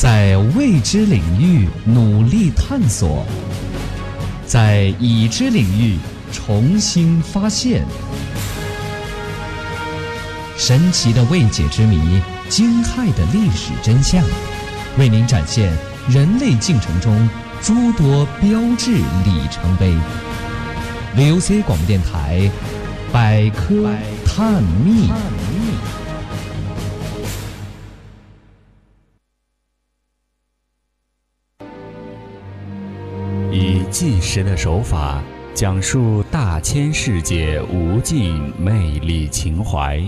在未知领域努力探索，在已知领域重新发现，神奇的未解之谜，惊骇的历史真相，为您展现人类进程中诸多标志里程碑。VOC 广播电台百科探秘。纪实的手法讲述大千世界无尽魅力情怀，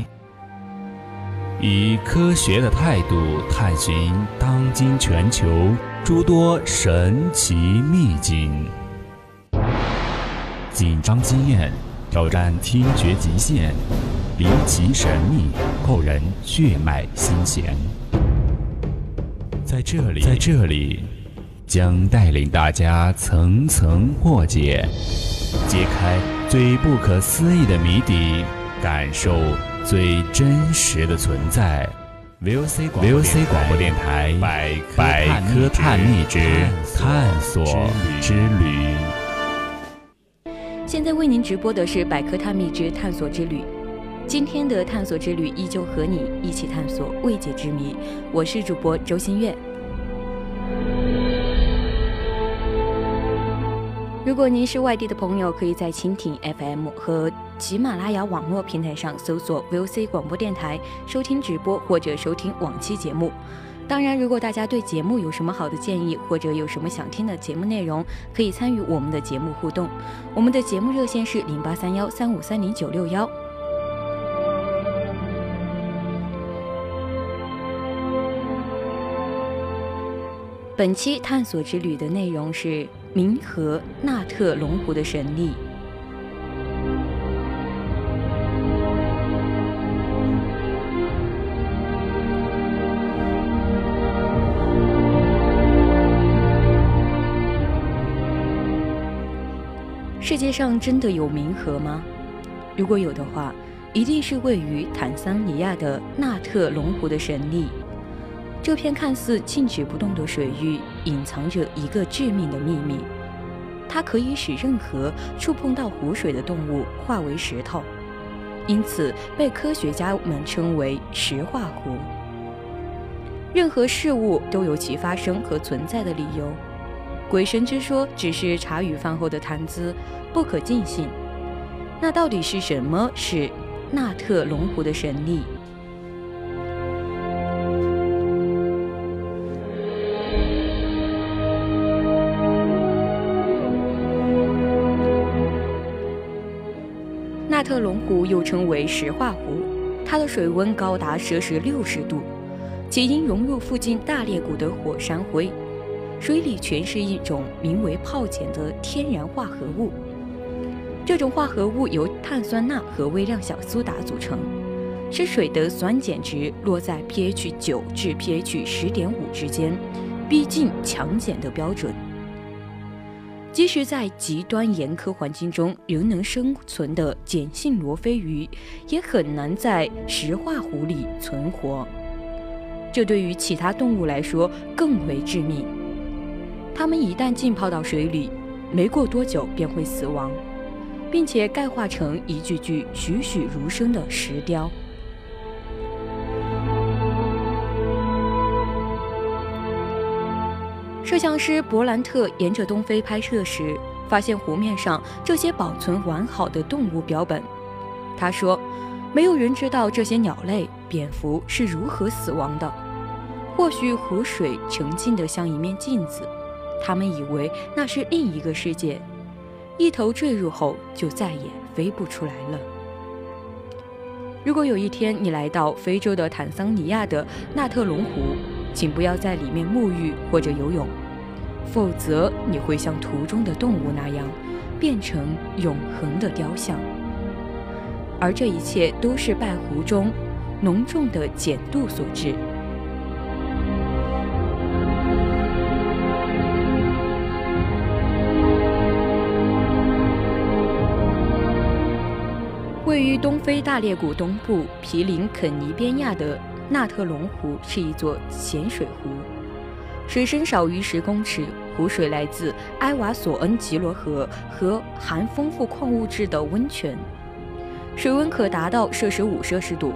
以科学的态度探寻当今全球诸多神奇秘境。紧张经验，挑战听觉极限，离奇神秘，扣人血脉心弦。在这里，在这里。将带领大家层层破解，揭开最不可思议的谜底，感受最真实的存在。VOC 广播电台百科探秘之探索之旅。现在为您直播的是百科探秘之探索之旅。今天的探索之旅依旧和你一起探索未解之谜。我是主播周新月。如果您是外地的朋友，可以在蜻蜓 FM 和喜马拉雅网络平台上搜索 VOC 广播电台收听直播或者收听往期节目。当然，如果大家对节目有什么好的建议，或者有什么想听的节目内容，可以参与我们的节目互动。我们的节目热线是零八三幺三五三零九六幺。本期探索之旅的内容是。冥河纳特龙湖的神力。世界上真的有冥河吗？如果有的话，一定是位于坦桑尼亚的纳特龙湖的神力。这片看似静止不动的水域，隐藏着一个致命的秘密。它可以使任何触碰到湖水的动物化为石头，因此被科学家们称为“石化湖”。任何事物都有其发生和存在的理由。鬼神之说只是茶余饭后的谈资，不可尽信。那到底是什么是纳特龙湖的神力？特龙湖又称为石化湖，它的水温高达摄氏六十度，且因融入附近大裂谷的火山灰，水里全是一种名为泡碱的天然化合物。这种化合物由碳酸钠和微量小苏打组成，使水的酸碱值落在 pH 九至 pH 十点五之间，逼近强碱的标准。即使在极端严苛环境中仍能生存的碱性罗非鱼，也很难在石化湖里存活。这对于其他动物来说更为致命。它们一旦浸泡到水里，没过多久便会死亡，并且钙化成一具具栩栩如生的石雕。摄像师伯兰特沿着东非拍摄时，发现湖面上这些保存完好的动物标本。他说：“没有人知道这些鸟类、蝙蝠是如何死亡的。或许湖水澄净得像一面镜子，他们以为那是另一个世界。一头坠入后，就再也飞不出来了。如果有一天你来到非洲的坦桑尼亚的纳特龙湖，请不要在里面沐浴或者游泳，否则你会像图中的动物那样，变成永恒的雕像。而这一切都是拜湖中浓重的碱度所致。位于东非大裂谷东部毗邻肯尼边亚的。纳特龙湖是一座咸水湖，水深少于十公尺，湖水来自埃瓦索恩吉罗河和含丰富矿物质的温泉，水温可达到摄氏五摄氏度。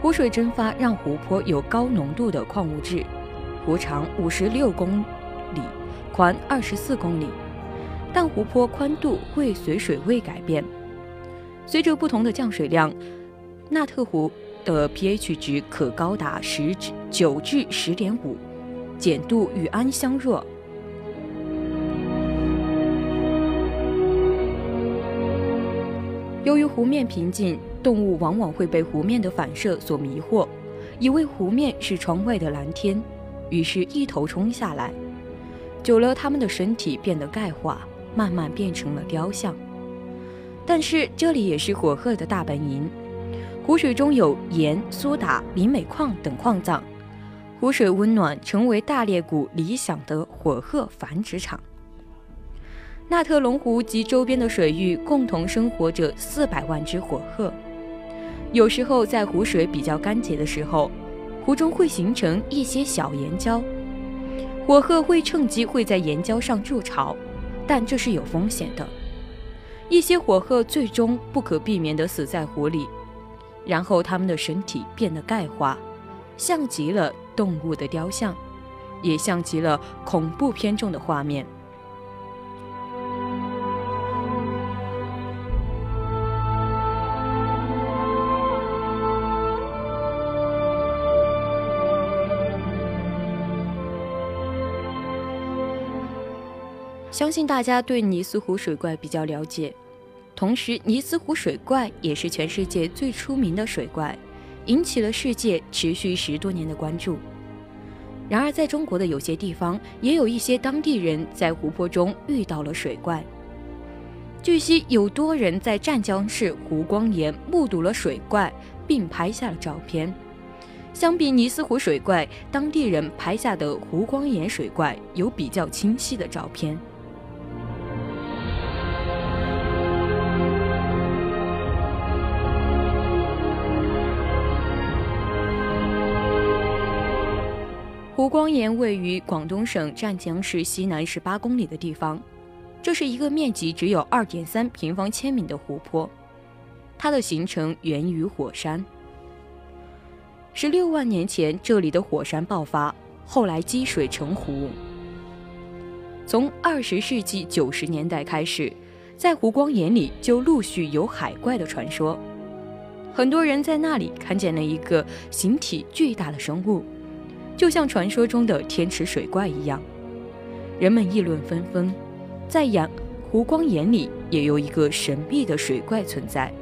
湖水蒸发让湖泊有高浓度的矿物质。湖长五十六公里，宽二十四公里，但湖泊宽度会随水位改变。随着不同的降水量，纳特湖的 pH 值可高达十至九至十点五。碱度与氨相若。由于湖面平静，动物往往会被湖面的反射所迷惑，以为湖面是窗外的蓝天，于是一头冲下来。久了，它们的身体变得钙化，慢慢变成了雕像。但是这里也是火鹤的大本营，湖水中有盐、苏打、磷镁矿等矿藏。湖水温暖，成为大裂谷理想的火鹤繁殖场。纳特龙湖及周边的水域共同生活着四百万只火鹤。有时候在湖水比较干结的时候，湖中会形成一些小岩礁，火鹤会趁机会在岩礁上筑巢，但这是有风险的。一些火鹤最终不可避免地死在湖里，然后它们的身体变得钙化。像极了动物的雕像，也像极了恐怖片中的画面。相信大家对尼斯湖水怪比较了解，同时尼斯湖水怪也是全世界最出名的水怪。引起了世界持续十多年的关注。然而，在中国的有些地方，也有一些当地人在湖泊中遇到了水怪。据悉，有多人在湛江市湖光岩目睹了水怪，并拍下了照片。相比尼斯湖水怪，当地人拍下的湖光岩水怪有比较清晰的照片。湖光岩位于广东省湛江市西南十八公里的地方，这是一个面积只有二点三平方千米的湖泊。它的形成源于火山。十六万年前，这里的火山爆发，后来积水成湖。从二十世纪九十年代开始，在湖光岩里就陆续有海怪的传说。很多人在那里看见了一个形体巨大的生物。就像传说中的天池水怪一样，人们议论纷纷。在阳湖光岩里，也有一个神秘的水怪存在。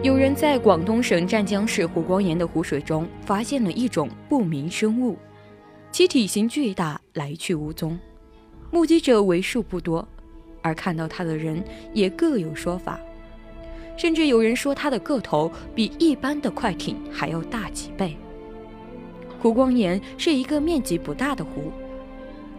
有人在广东省湛江市湖光岩的湖水中发现了一种不明生物，其体型巨大，来去无踪。目击者为数不多，而看到它的人也各有说法，甚至有人说它的个头比一般的快艇还要大几倍。湖光岩是一个面积不大的湖，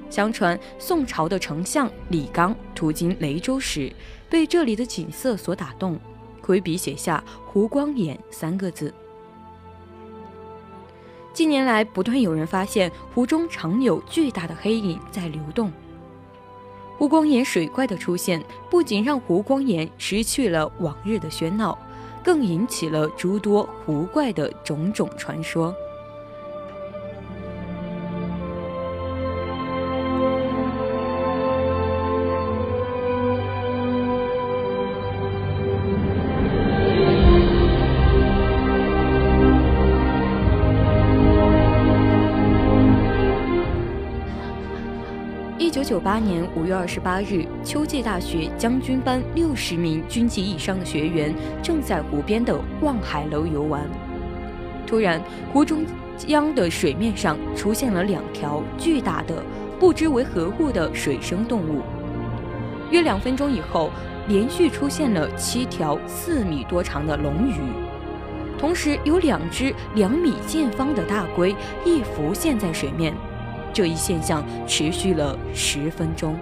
相传宋朝的丞相李纲途经雷州时，被这里的景色所打动，挥笔写下“湖光岩”三个字。近年来，不断有人发现湖中常有巨大的黑影在流动。湖光岩水怪的出现，不仅让湖光岩失去了往日的喧闹，更引起了诸多湖怪的种种传说。九八年五月二十八日，秋季大学将军班六十名军级以上的学员正在湖边的望海楼游玩。突然，湖中央的水面上出现了两条巨大的、不知为何物的水生动物。约两分钟以后，连续出现了七条四米多长的龙鱼，同时有两只两米见方的大龟亦浮现在水面。这一现象持续了十分钟。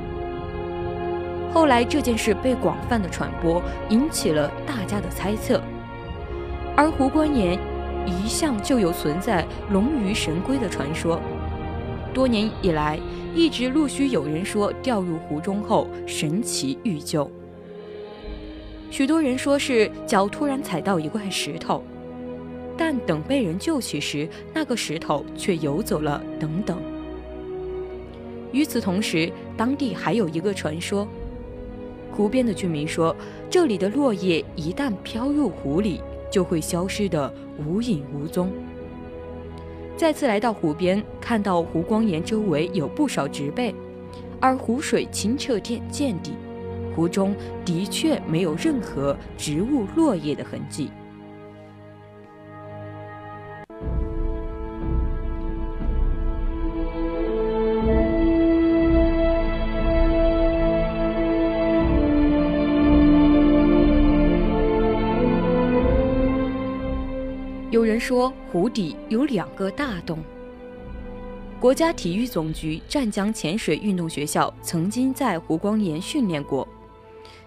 后来这件事被广泛的传播，引起了大家的猜测。而湖光岩一向就有存在龙鱼神龟的传说，多年以来一直陆续有人说掉入湖中后神奇遇救。许多人说是脚突然踩到一块石头，但等被人救起时，那个石头却游走了。等等。与此同时，当地还有一个传说：湖边的居民说，这里的落叶一旦飘入湖里，就会消失得无影无踪。再次来到湖边，看到湖光岩周围有不少植被，而湖水清澈见见底。湖中的确没有任何植物落叶的痕迹。说湖底有两个大洞。国家体育总局湛江潜水运动学校曾经在湖光岩训练过。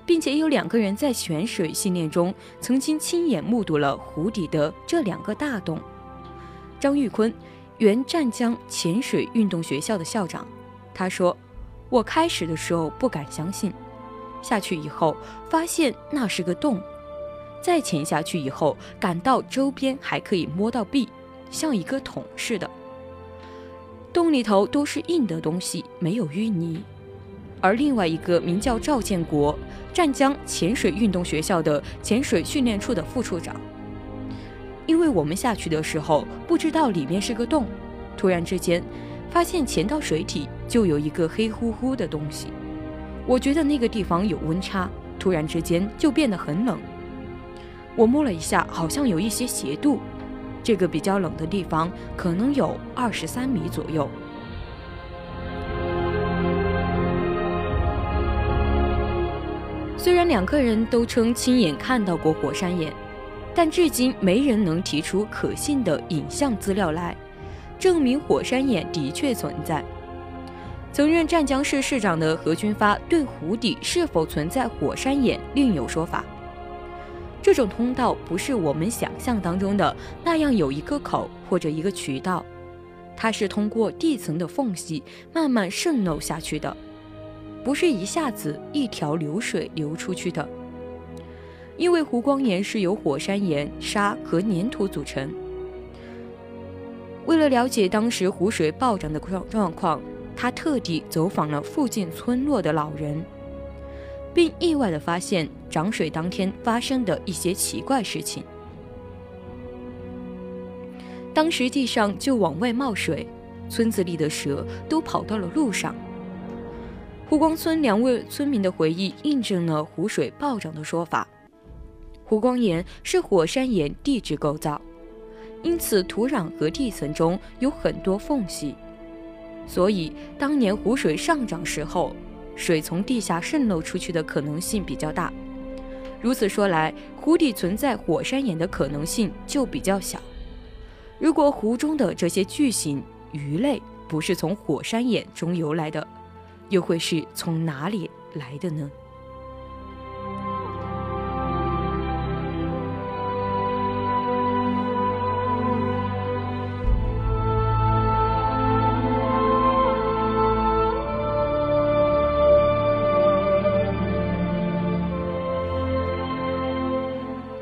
并且有两个人在潜水训练中曾经亲眼目睹了湖底的这两个大洞。张玉坤，原湛江潜水运动学校的校长，他说：“我开始的时候不敢相信，下去以后发现那是个洞，再潜下去以后，感到周边还可以摸到壁，像一个桶似的。洞里头都是硬的东西，没有淤泥。”而另外一个名叫赵建国。湛江潜水运动学校的潜水训练处的副处长，因为我们下去的时候不知道里面是个洞，突然之间发现潜到水底就有一个黑乎乎的东西，我觉得那个地方有温差，突然之间就变得很冷。我摸了一下，好像有一些斜度，这个比较冷的地方可能有二十三米左右。虽然两个人都称亲眼看到过火山岩，但至今没人能提出可信的影像资料来证明火山岩的确存在。曾任湛江市市长的何军发对湖底是否存在火山岩另有说法。这种通道不是我们想象当中的那样有一个口或者一个渠道，它是通过地层的缝隙慢慢渗漏下去的。不是一下子一条流水流出去的，因为湖光岩是由火山岩、沙和粘土组成。为了了解当时湖水暴涨的状状况，他特地走访了附近村落的老人，并意外地发现涨水当天发生的一些奇怪事情。当时地上就往外冒水，村子里的蛇都跑到了路上。湖光村两位村民的回忆印证了湖水暴涨的说法。湖光岩是火山岩地质构造，因此土壤和地层中有很多缝隙，所以当年湖水上涨时候，水从地下渗漏出去的可能性比较大。如此说来，湖底存在火山岩的可能性就比较小。如果湖中的这些巨型鱼类不是从火山岩中游来的，又会是从哪里来的呢？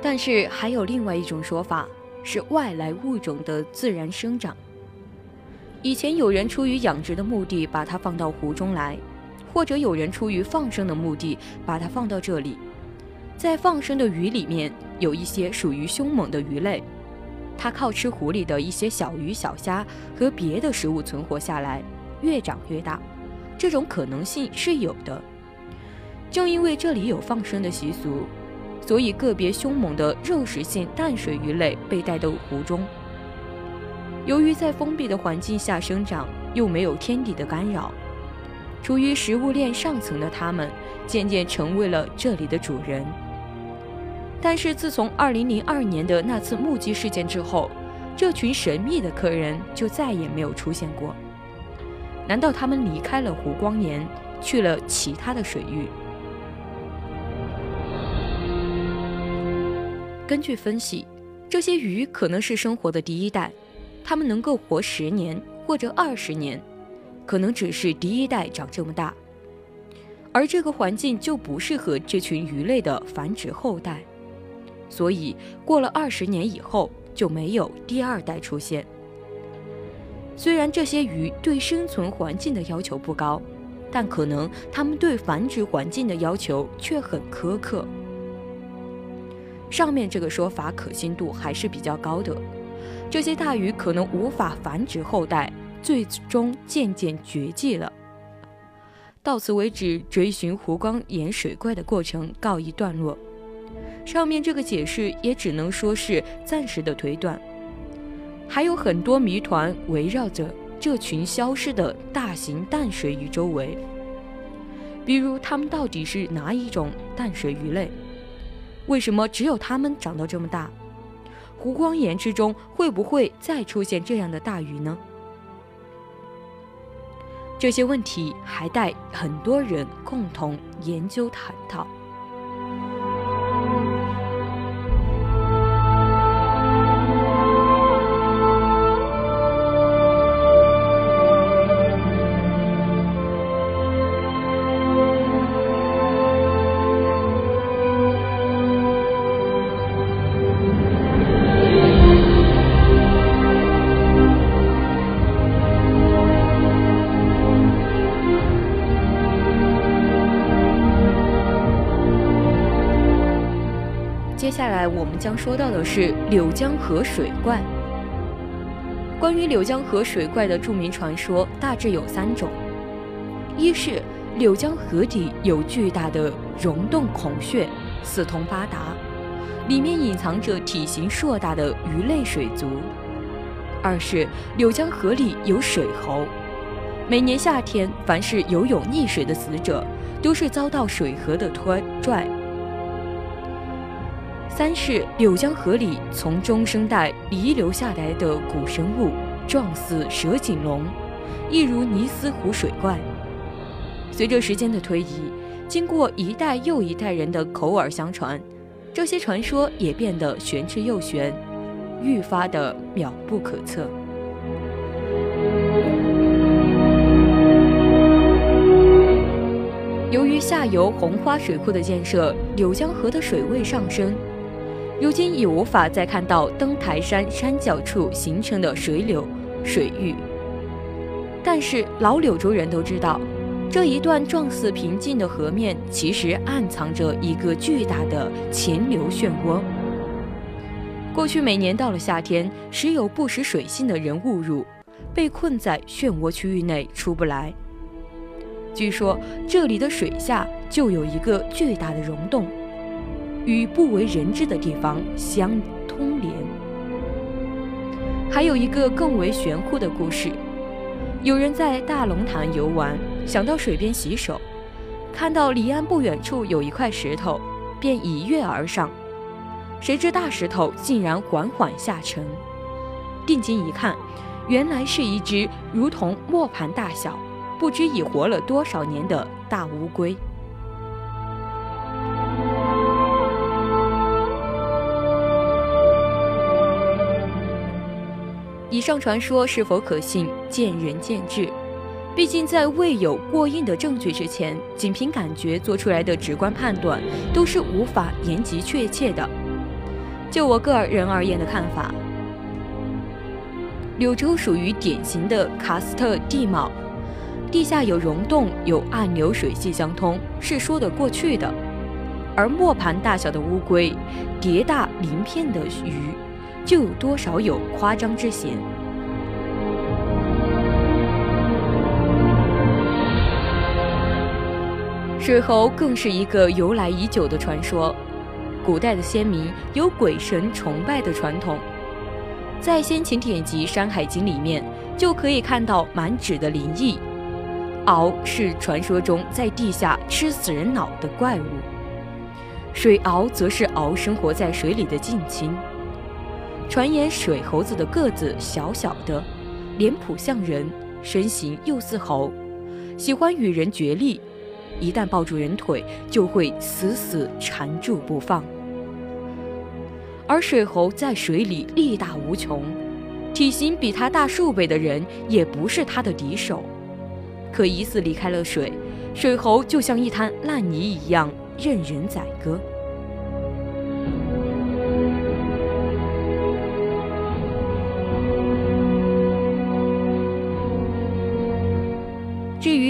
但是还有另外一种说法，是外来物种的自然生长。以前有人出于养殖的目的把它放到湖中来，或者有人出于放生的目的把它放到这里。在放生的鱼里面有一些属于凶猛的鱼类，它靠吃湖里的一些小鱼小虾和别的食物存活下来，越长越大。这种可能性是有的。正因为这里有放生的习俗，所以个别凶猛的肉食性淡水鱼类被带到湖中。由于在封闭的环境下生长，又没有天敌的干扰，处于食物链上层的它们渐渐成为了这里的主人。但是自从2002年的那次目击事件之后，这群神秘的客人就再也没有出现过。难道他们离开了湖光岩，去了其他的水域？根据分析，这些鱼可能是生活的第一代，它们能够活十年或者二十年，可能只是第一代长这么大，而这个环境就不适合这群鱼类的繁殖后代，所以过了二十年以后就没有第二代出现。虽然这些鱼对生存环境的要求不高，但可能它们对繁殖环境的要求却很苛刻。上面这个说法可信度还是比较高的，这些大鱼可能无法繁殖后代，最终渐渐绝迹了。到此为止，追寻湖光岩水怪的过程告一段落。上面这个解释也只能说是暂时的推断，还有很多谜团围绕着这群消失的大型淡水鱼周围，比如它们到底是哪一种淡水鱼类？为什么只有它们长到这么大？湖光岩之中会不会再出现这样的大鱼呢？这些问题还待很多人共同研究探讨。接下来我们将说到的是柳江河水怪。关于柳江河水怪的著名传说大致有三种：一是柳江河底有巨大的溶洞孔穴，四通八达，里面隐藏着体型硕大的鱼类水族；二是柳江河里有水猴，每年夏天，凡是游泳溺水的死者，都是遭到水河的拖拽。三是柳江河里从中生代遗留下来的古生物，状似蛇颈龙，一如尼斯湖水怪。随着时间的推移，经过一代又一代人的口耳相传，这些传说也变得玄之又玄，愈发的妙不可测。由于下游红花水库的建设，柳江河的水位上升。如今已无法再看到登台山山脚处形成的水流、水域，但是老柳州人都知道，这一段状似平静的河面其实暗藏着一个巨大的潜流漩涡。过去每年到了夏天，时有不识水性的人误入，被困在漩涡区域内出不来。据说这里的水下就有一个巨大的溶洞。与不为人知的地方相通连。还有一个更为玄乎的故事：有人在大龙潭游玩，想到水边洗手，看到离岸不远处有一块石头，便一跃而上。谁知大石头竟然缓缓下沉，定睛一看，原来是一只如同磨盘大小、不知已活了多少年的大乌龟。上传说是否可信，见仁见智。毕竟在未有过硬的证据之前，仅凭感觉做出来的直观判断都是无法言及确切的。就我个人而言的看法，柳州属于典型的喀斯特地貌，地下有溶洞，有暗流水系相通，是说得过去的。而磨盘大小的乌龟，叠大鳞片的鱼。就有多少有夸张之嫌。水猴更是一个由来已久的传说，古代的先民有鬼神崇拜的传统，在先秦典籍《山海经》里面就可以看到满纸的灵异。鳌是传说中在地下吃死人脑的怪物，水鳌则是鳌生活在水里的近亲。传言水猴子的个子小小的，脸谱像人，身形又似猴，喜欢与人角力，一旦抱住人腿就会死死缠住不放。而水猴在水里力大无穷，体型比它大数倍的人也不是它的敌手。可一次离开了水，水猴就像一滩烂泥一样任人宰割。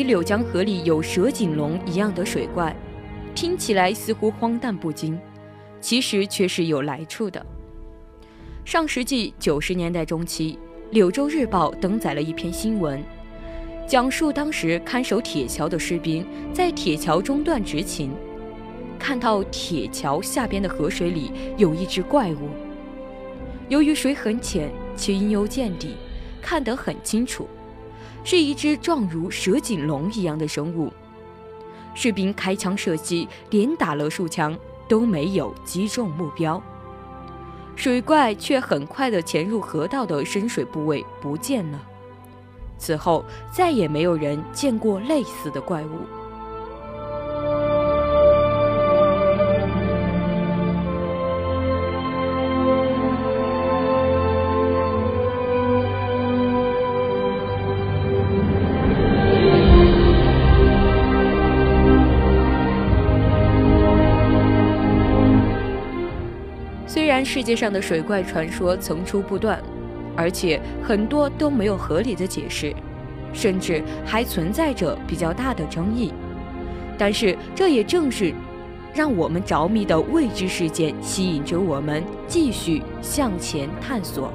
柳江河里有蛇颈龙一样的水怪，听起来似乎荒诞不经，其实却是有来处的。上世纪九十年代中期，《柳州日报》登载了一篇新闻，讲述当时看守铁桥的士兵在铁桥中段执勤，看到铁桥下边的河水里有一只怪物。由于水很浅，且阴幽见底，看得很清楚。是一只状如蛇颈龙一样的生物，士兵开枪射击，连打了数枪都没有击中目标。水怪却很快地潜入河道的深水部位不见了。此后再也没有人见过类似的怪物。世界上的水怪传说层出不穷，而且很多都没有合理的解释，甚至还存在着比较大的争议。但是，这也正是让我们着迷的未知事件吸引着我们继续向前探索。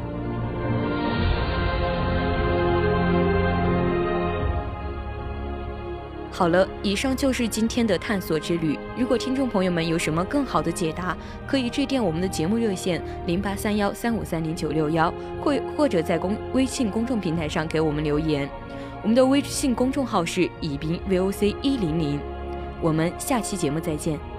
好了，以上就是今天的探索之旅。如果听众朋友们有什么更好的解答，可以致电我们的节目热线零八三幺三五三零九六幺，或或者在公微信公众平台上给我们留言。我们的微信公众号是宜宾 VOC 一零零。我们下期节目再见。